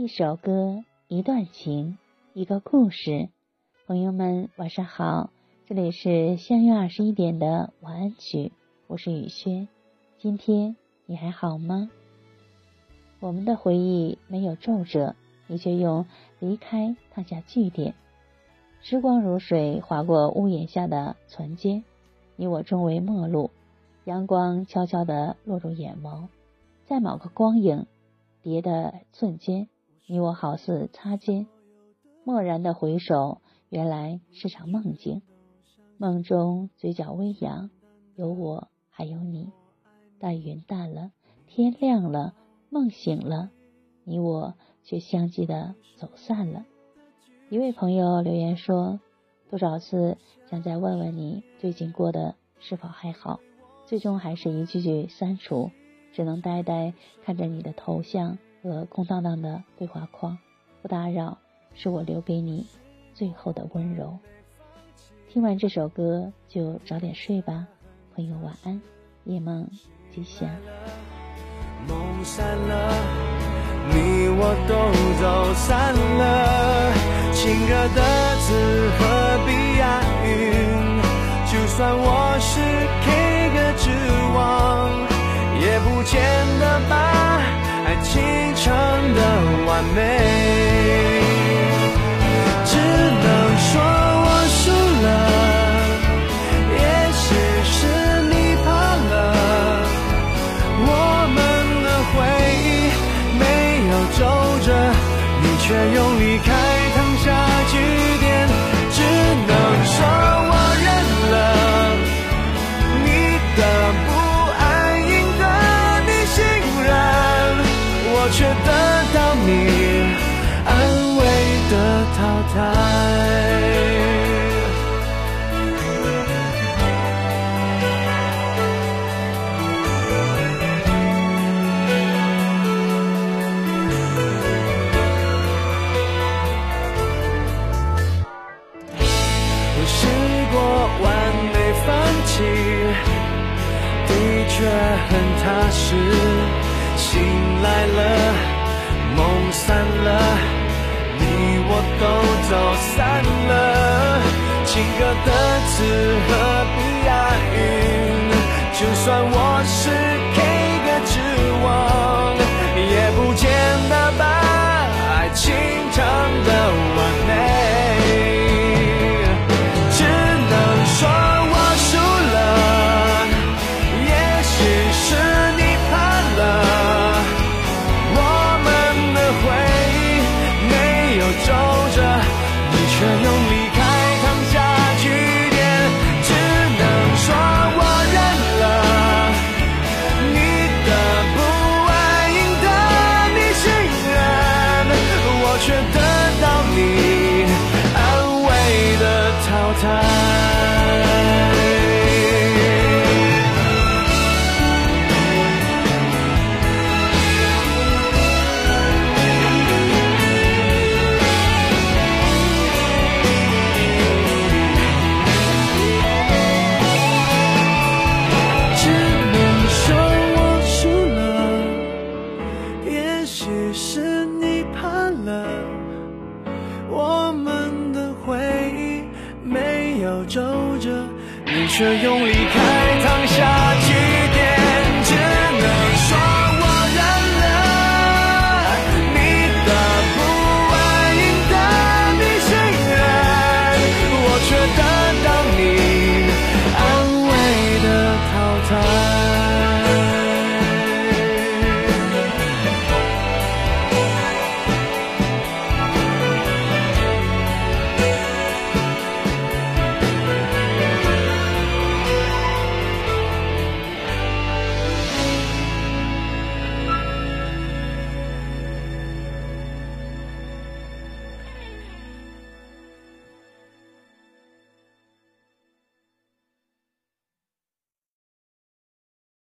一首歌，一段情，一个故事。朋友们，晚上好，这里是相约二十一点的晚安曲，我是雨轩。今天你还好吗？我们的回忆没有皱褶，你却用离开烫下句点。时光如水，划过屋檐下的村街，你我终为陌路。阳光悄悄地落入眼眸，在某个光影叠的瞬间，你我好似擦肩，蓦然的回首，原来是场梦境。梦中嘴角微扬，有我还有你。但云淡了，天亮了，梦醒了，你我却相继的走散了。一位朋友留言说：“多少次想再问问你，最近过得是否还好？”最终还是一句句删除，只能呆呆看着你的头像和空荡荡的对话框。不打扰，是我留给你最后的温柔。听完这首歌就早点睡吧，朋友晚安，夜梦吉祥。梦散了，你我都走散了，情歌的字何必押韵？就算我是 K。完美，只能说我输了，也许是你怕了，我们的回忆没有皱褶，你却用离开。你安慰的淘汰。我试过完美放弃，的确很踏实。醒来了，梦散了，你我都走散了。情歌的词何必押韵？就算我是 K 歌之王，time. 着用离开